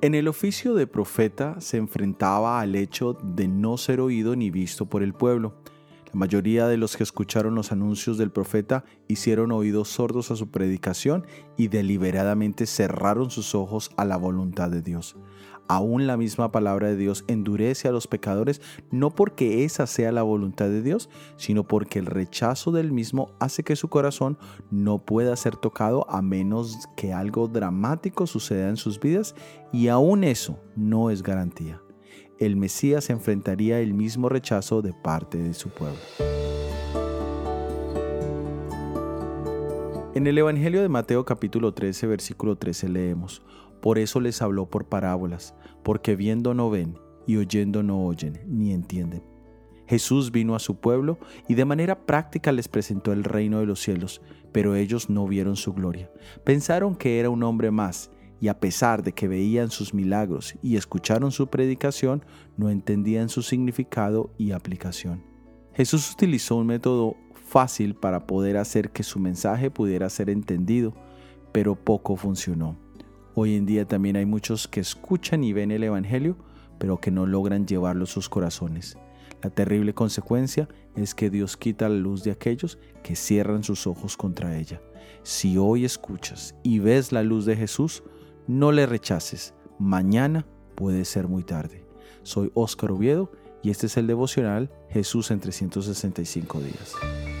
En el oficio de profeta se enfrentaba al hecho de no ser oído ni visto por el pueblo. La mayoría de los que escucharon los anuncios del profeta hicieron oídos sordos a su predicación y deliberadamente cerraron sus ojos a la voluntad de Dios. Aún la misma palabra de Dios endurece a los pecadores no porque esa sea la voluntad de Dios, sino porque el rechazo del mismo hace que su corazón no pueda ser tocado a menos que algo dramático suceda en sus vidas y aún eso no es garantía. El Mesías enfrentaría el mismo rechazo de parte de su pueblo. En el Evangelio de Mateo capítulo 13 versículo 13 leemos, por eso les habló por parábolas, porque viendo no ven y oyendo no oyen, ni entienden. Jesús vino a su pueblo y de manera práctica les presentó el reino de los cielos, pero ellos no vieron su gloria. Pensaron que era un hombre más, y a pesar de que veían sus milagros y escucharon su predicación, no entendían su significado y aplicación. Jesús utilizó un método fácil para poder hacer que su mensaje pudiera ser entendido, pero poco funcionó. Hoy en día también hay muchos que escuchan y ven el Evangelio, pero que no logran llevarlo a sus corazones. La terrible consecuencia es que Dios quita la luz de aquellos que cierran sus ojos contra ella. Si hoy escuchas y ves la luz de Jesús, no le rechaces. Mañana puede ser muy tarde. Soy Óscar Oviedo y este es el devocional Jesús en 365 días.